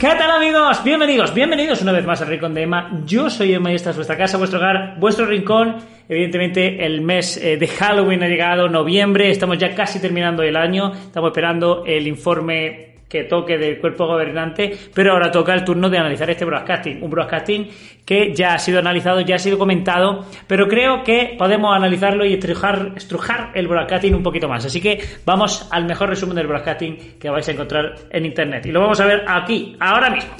¿Qué tal amigos? Bienvenidos, bienvenidos una vez más a Rincón de Emma. Yo soy Emma y esta es vuestra casa, vuestro hogar, vuestro rincón. Evidentemente el mes eh, de Halloween ha llegado, noviembre, estamos ya casi terminando el año, estamos esperando el informe que toque del cuerpo gobernante, pero ahora toca el turno de analizar este broadcasting, un broadcasting que ya ha sido analizado, ya ha sido comentado, pero creo que podemos analizarlo y estrujar, el broadcasting un poquito más. Así que vamos al mejor resumen del broadcasting que vais a encontrar en internet y lo vamos a ver aquí, ahora mismo.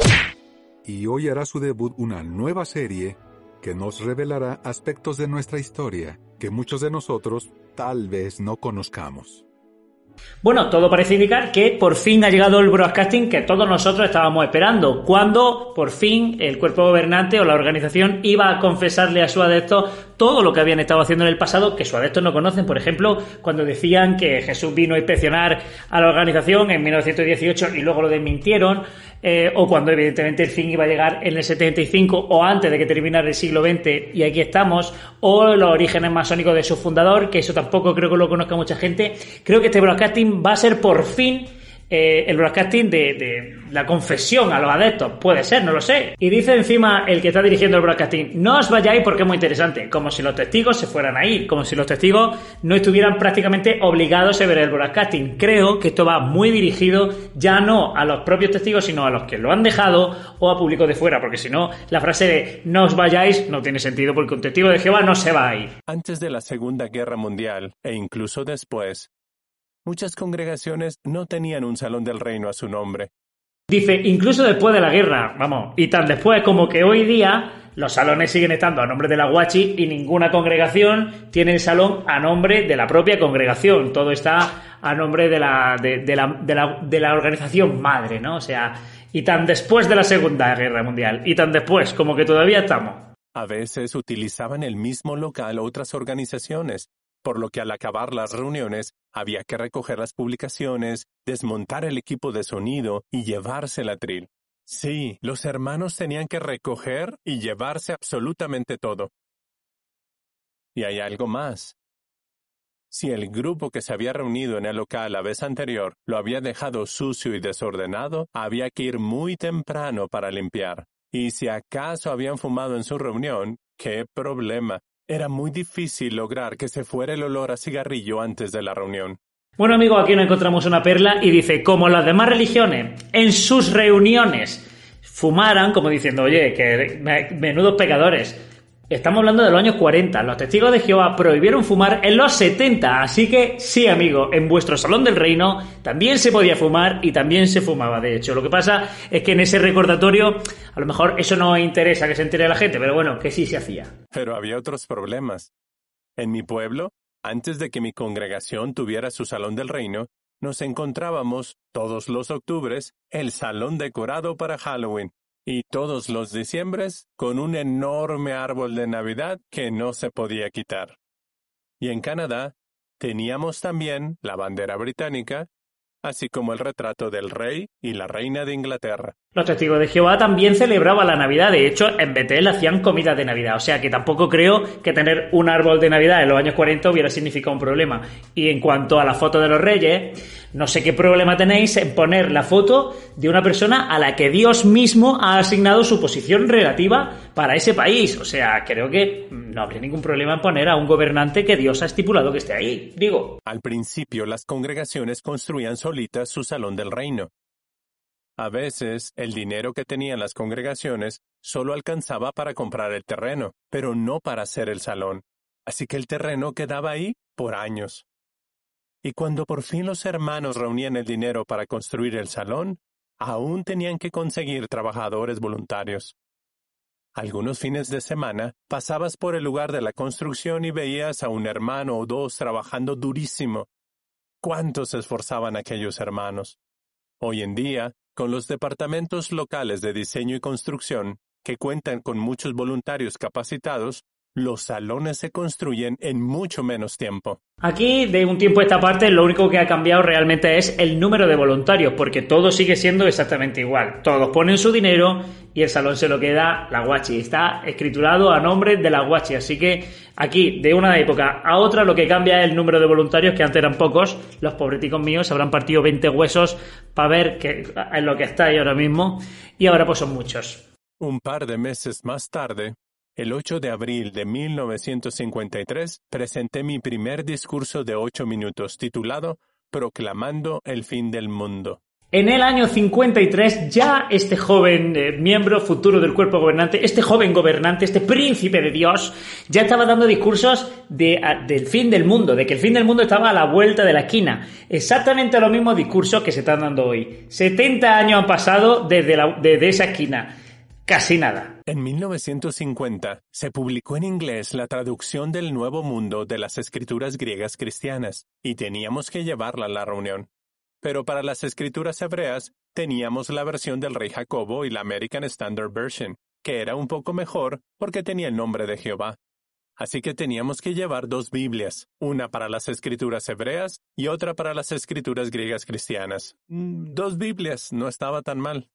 Y hoy hará su debut una nueva serie que nos revelará aspectos de nuestra historia que muchos de nosotros tal vez no conozcamos. Bueno, todo parece indicar que por fin ha llegado el broadcasting que todos nosotros estábamos esperando, cuando por fin el cuerpo gobernante o la organización iba a confesarle a su adepto todo lo que habían estado haciendo en el pasado que sus adeptos no conocen. Por ejemplo, cuando decían que Jesús vino a inspeccionar a la organización en 1918 y luego lo desmintieron, eh, o cuando evidentemente el fin iba a llegar en el 75 o antes de que terminara el siglo XX y aquí estamos, o los orígenes masónicos de su fundador, que eso tampoco creo que lo conozca mucha gente. Creo que este broadcasting va a ser por fin eh, el broadcasting de, la confesión a los adeptos. Puede ser, no lo sé. Y dice encima el que está dirigiendo el broadcasting, no os vayáis porque es muy interesante. Como si los testigos se fueran a ir, como si los testigos no estuvieran prácticamente obligados a ver el broadcasting. Creo que esto va muy dirigido ya no a los propios testigos, sino a los que lo han dejado o a público de fuera, porque si no, la frase de no os vayáis no tiene sentido porque un testigo de Jehová no se va a. Antes de la Segunda Guerra Mundial e incluso después, Muchas congregaciones no tenían un salón del reino a su nombre. Dice, incluso después de la guerra, vamos, y tan después como que hoy día los salones siguen estando a nombre de la Guachi y ninguna congregación tiene el salón a nombre de la propia congregación. Todo está a nombre de la, de, la, de la, de la organización madre, ¿no? O sea, y tan después de la Segunda Guerra Mundial, y tan después como que todavía estamos. A veces utilizaban el mismo local otras organizaciones, por lo que al acabar las reuniones había que recoger las publicaciones, desmontar el equipo de sonido y llevarse el atril. Sí, los hermanos tenían que recoger y llevarse absolutamente todo. Y hay algo más. Si el grupo que se había reunido en el local la vez anterior lo había dejado sucio y desordenado, había que ir muy temprano para limpiar. Y si acaso habían fumado en su reunión, qué problema. Era muy difícil lograr que se fuera el olor a cigarrillo antes de la reunión. Bueno, amigo, aquí nos encontramos una perla y dice, como las demás religiones, en sus reuniones fumaran, como diciendo, oye, que menudos pecadores, Estamos hablando de los años 40. Los testigos de Jehová prohibieron fumar en los 70. Así que sí, amigo, en vuestro salón del reino también se podía fumar y también se fumaba, de hecho. Lo que pasa es que en ese recordatorio, a lo mejor eso no interesa que se entere la gente, pero bueno, que sí se hacía. Pero había otros problemas. En mi pueblo, antes de que mi congregación tuviera su salón del reino, nos encontrábamos todos los octubres el salón decorado para Halloween y todos los diciembres con un enorme árbol de Navidad que no se podía quitar. Y en Canadá teníamos también la bandera británica, así como el retrato del rey y la reina de Inglaterra. Los testigos de Jehová también celebraban la Navidad, de hecho en Betel hacían comida de Navidad, o sea que tampoco creo que tener un árbol de Navidad en los años 40 hubiera significado un problema. Y en cuanto a la foto de los reyes, no sé qué problema tenéis en poner la foto de una persona a la que Dios mismo ha asignado su posición relativa para ese país, o sea, creo que no habría ningún problema en poner a un gobernante que Dios ha estipulado que esté ahí, digo. Al principio las congregaciones construían su salón del reino A veces, el dinero que tenían las congregaciones solo alcanzaba para comprar el terreno, pero no para hacer el salón. Así que el terreno quedaba ahí por años. Y cuando por fin los hermanos reunían el dinero para construir el salón, aún tenían que conseguir trabajadores voluntarios. Algunos fines de semana pasabas por el lugar de la construcción y veías a un hermano o dos trabajando durísimo. ¿Cuántos se esforzaban aquellos hermanos? Hoy en día, con los departamentos locales de diseño y construcción, que cuentan con muchos voluntarios capacitados, los salones se construyen en mucho menos tiempo. Aquí, de un tiempo a esta parte, lo único que ha cambiado realmente es el número de voluntarios, porque todo sigue siendo exactamente igual. Todos ponen su dinero y el salón se lo queda la guachi. Está escriturado a nombre de la guachi. Así que aquí, de una época a otra, lo que cambia es el número de voluntarios, que antes eran pocos. Los pobreticos míos habrán partido 20 huesos para ver que, en lo que está ahí ahora mismo. Y ahora pues son muchos. Un par de meses más tarde, el 8 de abril de 1953 presenté mi primer discurso de ocho minutos titulado Proclamando el fin del mundo. En el año 53 ya este joven eh, miembro futuro del cuerpo gobernante, este joven gobernante, este príncipe de Dios, ya estaba dando discursos de, del fin del mundo, de que el fin del mundo estaba a la vuelta de la esquina. Exactamente los mismos discursos que se están dando hoy. 70 años han pasado desde, desde esa esquina. Casi nada. En 1950 se publicó en inglés la traducción del Nuevo Mundo de las escrituras griegas cristianas, y teníamos que llevarla a la reunión. Pero para las escrituras hebreas teníamos la versión del rey Jacobo y la American Standard Version, que era un poco mejor porque tenía el nombre de Jehová. Así que teníamos que llevar dos Biblias, una para las escrituras hebreas y otra para las escrituras griegas cristianas. Mm, dos Biblias, no estaba tan mal.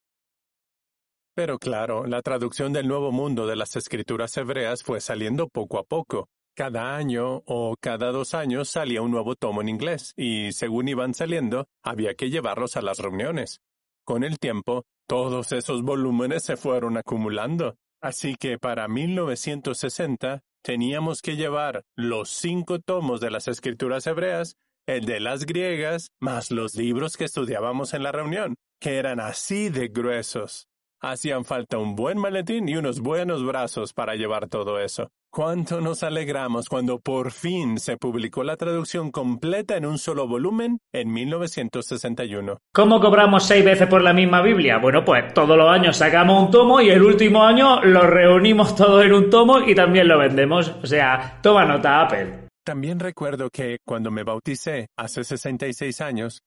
Pero claro, la traducción del Nuevo Mundo de las escrituras hebreas fue saliendo poco a poco. Cada año o cada dos años salía un nuevo tomo en inglés, y según iban saliendo, había que llevarlos a las reuniones. Con el tiempo, todos esos volúmenes se fueron acumulando. Así que para 1960 teníamos que llevar los cinco tomos de las escrituras hebreas, el de las griegas, más los libros que estudiábamos en la reunión, que eran así de gruesos. Hacían falta un buen maletín y unos buenos brazos para llevar todo eso. Cuánto nos alegramos cuando por fin se publicó la traducción completa en un solo volumen en 1961. ¿Cómo cobramos seis veces por la misma Biblia? Bueno, pues todos los años sacamos un tomo y el último año lo reunimos todo en un tomo y también lo vendemos. O sea, toma nota Apple. También recuerdo que cuando me bauticé hace 66 años,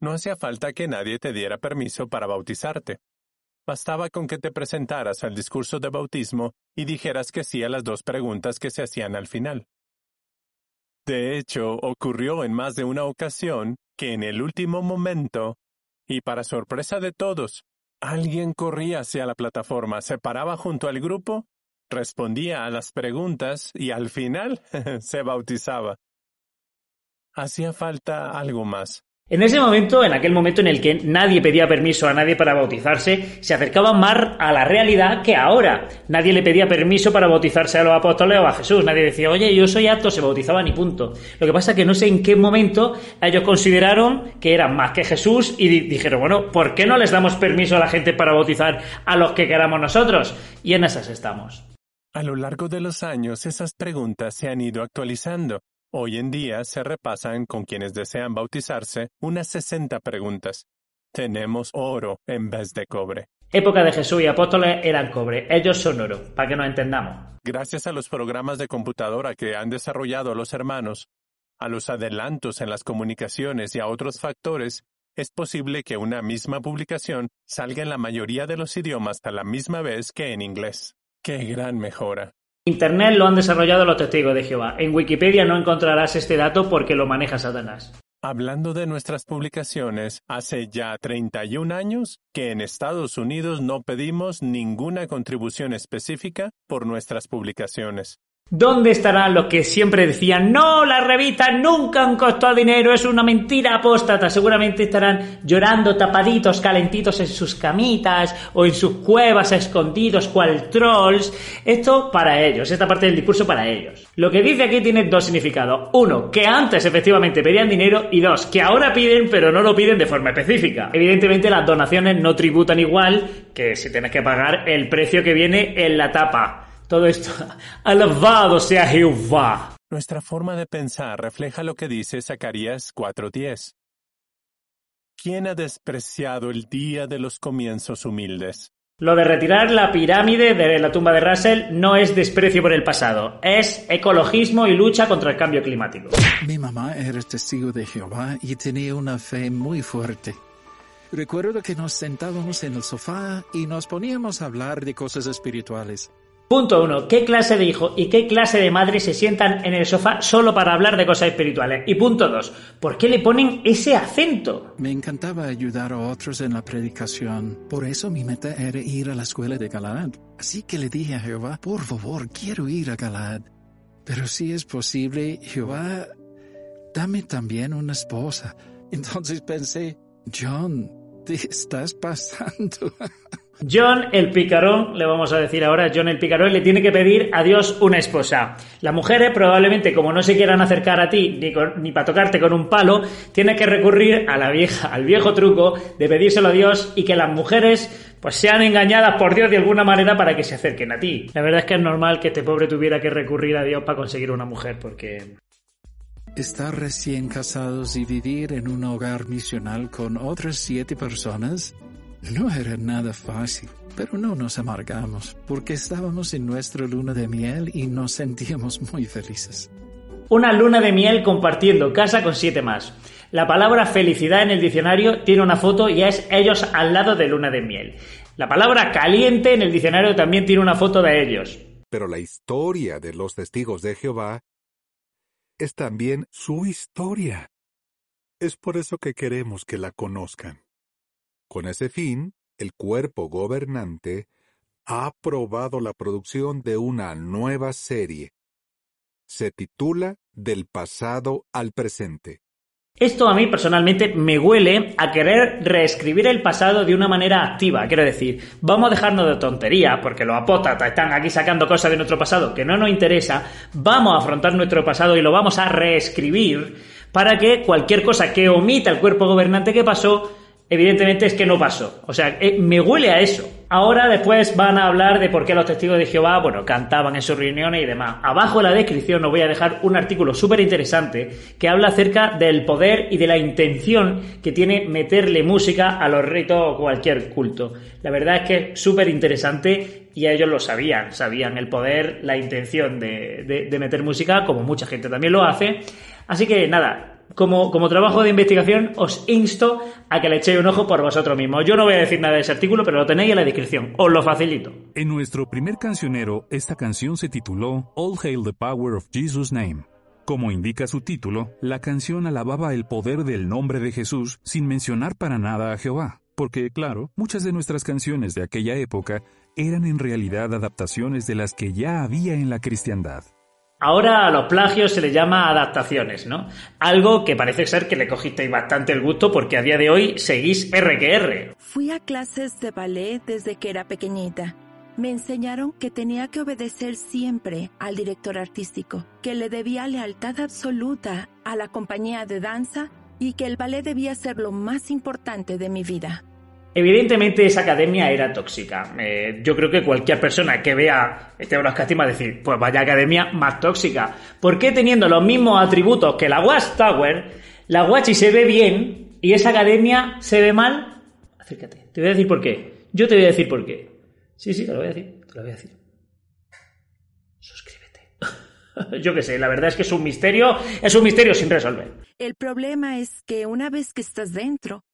no hacía falta que nadie te diera permiso para bautizarte. Bastaba con que te presentaras al discurso de bautismo y dijeras que sí a las dos preguntas que se hacían al final. De hecho, ocurrió en más de una ocasión que en el último momento, y para sorpresa de todos, alguien corría hacia la plataforma, se paraba junto al grupo, respondía a las preguntas y al final se bautizaba. Hacía falta algo más. En ese momento, en aquel momento en el que nadie pedía permiso a nadie para bautizarse, se acercaba más a la realidad que ahora. Nadie le pedía permiso para bautizarse a los apóstoles o a Jesús. Nadie decía, oye, yo soy apto, se bautizaban y punto. Lo que pasa es que no sé en qué momento ellos consideraron que eran más que Jesús y dijeron, bueno, ¿por qué no les damos permiso a la gente para bautizar a los que queramos nosotros? Y en esas estamos. A lo largo de los años, esas preguntas se han ido actualizando. Hoy en día se repasan con quienes desean bautizarse unas 60 preguntas. Tenemos oro en vez de cobre. Época de Jesús y apóstoles eran cobre, ellos son oro, para que nos entendamos. Gracias a los programas de computadora que han desarrollado los hermanos, a los adelantos en las comunicaciones y a otros factores, es posible que una misma publicación salga en la mayoría de los idiomas a la misma vez que en inglés. ¡Qué gran mejora! Internet lo han desarrollado los testigos de Jehová. En Wikipedia no encontrarás este dato porque lo maneja Satanás. Hablando de nuestras publicaciones, hace ya 31 años que en Estados Unidos no pedimos ninguna contribución específica por nuestras publicaciones. ¿Dónde estarán los que siempre decían, no, las revistas nunca han costado dinero, es una mentira apóstata? Seguramente estarán llorando tapaditos, calentitos en sus camitas o en sus cuevas escondidos, cual trolls. Esto para ellos, esta parte del discurso para ellos. Lo que dice aquí tiene dos significados. Uno, que antes efectivamente pedían dinero y dos, que ahora piden pero no lo piden de forma específica. Evidentemente las donaciones no tributan igual que si tienes que pagar el precio que viene en la tapa. Todo esto, alabado sea Jehová. Nuestra forma de pensar refleja lo que dice Zacarías 4:10. ¿Quién ha despreciado el día de los comienzos humildes? Lo de retirar la pirámide de la tumba de Russell no es desprecio por el pasado, es ecologismo y lucha contra el cambio climático. Mi mamá era testigo de Jehová y tenía una fe muy fuerte. Recuerdo que nos sentábamos en el sofá y nos poníamos a hablar de cosas espirituales. Punto uno. ¿Qué clase de hijo y qué clase de madre se sientan en el sofá solo para hablar de cosas espirituales? Y punto dos. ¿Por qué le ponen ese acento? Me encantaba ayudar a otros en la predicación. Por eso mi meta era ir a la escuela de Galaad. Así que le dije a Jehová, por favor, quiero ir a Galaad. Pero si es posible, Jehová, dame también una esposa. Entonces pensé, John, te estás pasando. John el picarón, le vamos a decir ahora, John el picarón le tiene que pedir a Dios una esposa. Las mujeres probablemente como no se quieran acercar a ti ni, ni para tocarte con un palo, tiene que recurrir a la vieja, al viejo truco de pedírselo a Dios y que las mujeres pues sean engañadas por Dios de alguna manera para que se acerquen a ti. La verdad es que es normal que este pobre tuviera que recurrir a Dios para conseguir una mujer porque Estar recién casados y vivir en un hogar misional con otras siete personas no era nada fácil, pero no nos amargamos, porque estábamos en nuestra luna de miel y nos sentíamos muy felices. Una luna de miel compartiendo casa con siete más. La palabra felicidad en el diccionario tiene una foto y es ellos al lado de luna de miel. La palabra caliente en el diccionario también tiene una foto de ellos. Pero la historia de los testigos de Jehová es también su historia. Es por eso que queremos que la conozcan. Con ese fin, el cuerpo gobernante ha aprobado la producción de una nueva serie. Se titula Del pasado al presente. Esto a mí personalmente me huele a querer reescribir el pasado de una manera activa. Quiero decir, vamos a dejarnos de tonterías, porque los apóstatas están aquí sacando cosas de nuestro pasado que no nos interesa. Vamos a afrontar nuestro pasado y lo vamos a reescribir para que cualquier cosa que omita el cuerpo gobernante que pasó evidentemente es que no pasó. O sea, eh, me huele a eso. Ahora después van a hablar de por qué los testigos de Jehová, bueno, cantaban en sus reuniones y demás. Abajo en la descripción os voy a dejar un artículo súper interesante que habla acerca del poder y de la intención que tiene meterle música a los ritos o cualquier culto. La verdad es que es súper interesante y ellos lo sabían, sabían el poder, la intención de, de meter música, como mucha gente también lo hace. Así que nada, como, como, trabajo de investigación, os insto a que le echéis un ojo por vosotros mismos. Yo no voy a decir nada de ese artículo, pero lo tenéis en la descripción. Os lo facilito. En nuestro primer cancionero, esta canción se tituló All Hail the Power of Jesus' Name. Como indica su título, la canción alababa el poder del nombre de Jesús sin mencionar para nada a Jehová. Porque, claro, muchas de nuestras canciones de aquella época eran en realidad adaptaciones de las que ya había en la cristiandad. Ahora a los plagios se le llama adaptaciones, ¿no? Algo que parece ser que le cogisteis bastante el gusto porque a día de hoy seguís R que R. Fui a clases de ballet desde que era pequeñita. Me enseñaron que tenía que obedecer siempre al director artístico, que le debía lealtad absoluta a la compañía de danza y que el ballet debía ser lo más importante de mi vida. Evidentemente esa academia era tóxica. Eh, yo creo que cualquier persona que vea este broadcasting va a decir, pues vaya academia más tóxica. ¿Por qué teniendo los mismos atributos que la Watchtower, la Watchi se ve bien y esa academia se ve mal? Acércate, te voy a decir por qué. Yo te voy a decir por qué. Sí, sí, te lo voy a decir, te lo voy a decir. Suscríbete. Yo qué sé, la verdad es que es un misterio, es un misterio sin resolver. El problema es que una vez que estás dentro,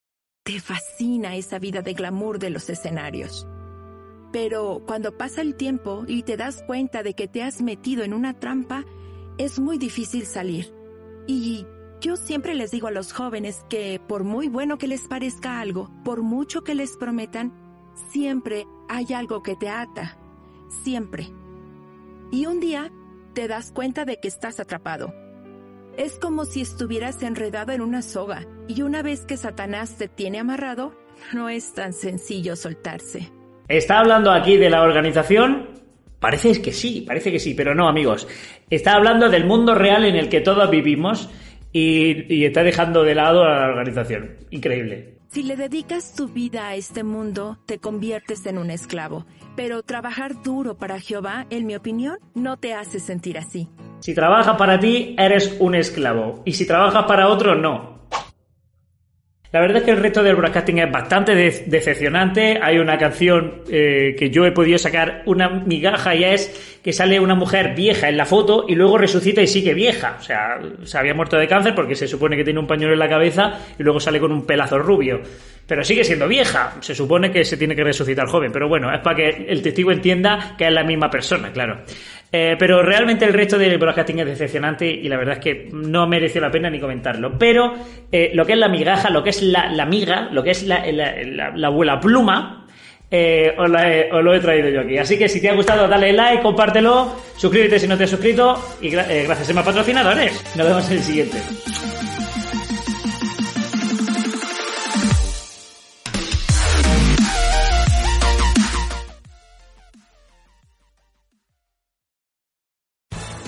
te fascina esa vida de glamour de los escenarios. Pero cuando pasa el tiempo y te das cuenta de que te has metido en una trampa, es muy difícil salir. Y yo siempre les digo a los jóvenes que por muy bueno que les parezca algo, por mucho que les prometan, siempre hay algo que te ata. Siempre. Y un día te das cuenta de que estás atrapado. Es como si estuvieras enredado en una soga y una vez que Satanás te tiene amarrado, no es tan sencillo soltarse. ¿Está hablando aquí de la organización? Parece que sí, parece que sí, pero no, amigos. Está hablando del mundo real en el que todos vivimos y, y está dejando de lado a la organización. Increíble. Si le dedicas tu vida a este mundo, te conviertes en un esclavo. Pero trabajar duro para Jehová, en mi opinión, no te hace sentir así. Si trabajas para ti, eres un esclavo. Y si trabajas para otro, no. La verdad es que el resto del broadcasting es bastante decepcionante. Hay una canción eh, que yo he podido sacar una migaja y es que sale una mujer vieja en la foto y luego resucita y sigue vieja. O sea, se había muerto de cáncer porque se supone que tiene un pañuelo en la cabeza y luego sale con un pelazo rubio. Pero sigue siendo vieja. Se supone que se tiene que resucitar joven. Pero bueno, es para que el testigo entienda que es la misma persona, claro. Eh, pero realmente el resto del broadcasting es decepcionante y la verdad es que no mereció la pena ni comentarlo. Pero eh, lo que es la migaja, lo que es la, miga, lo que es la, la, abuela pluma, eh, os, lo he traído yo aquí. Así que si te ha gustado, dale like, compártelo, suscríbete si no te has suscrito y gracias a mis patrocinadores. Nos vemos en el siguiente.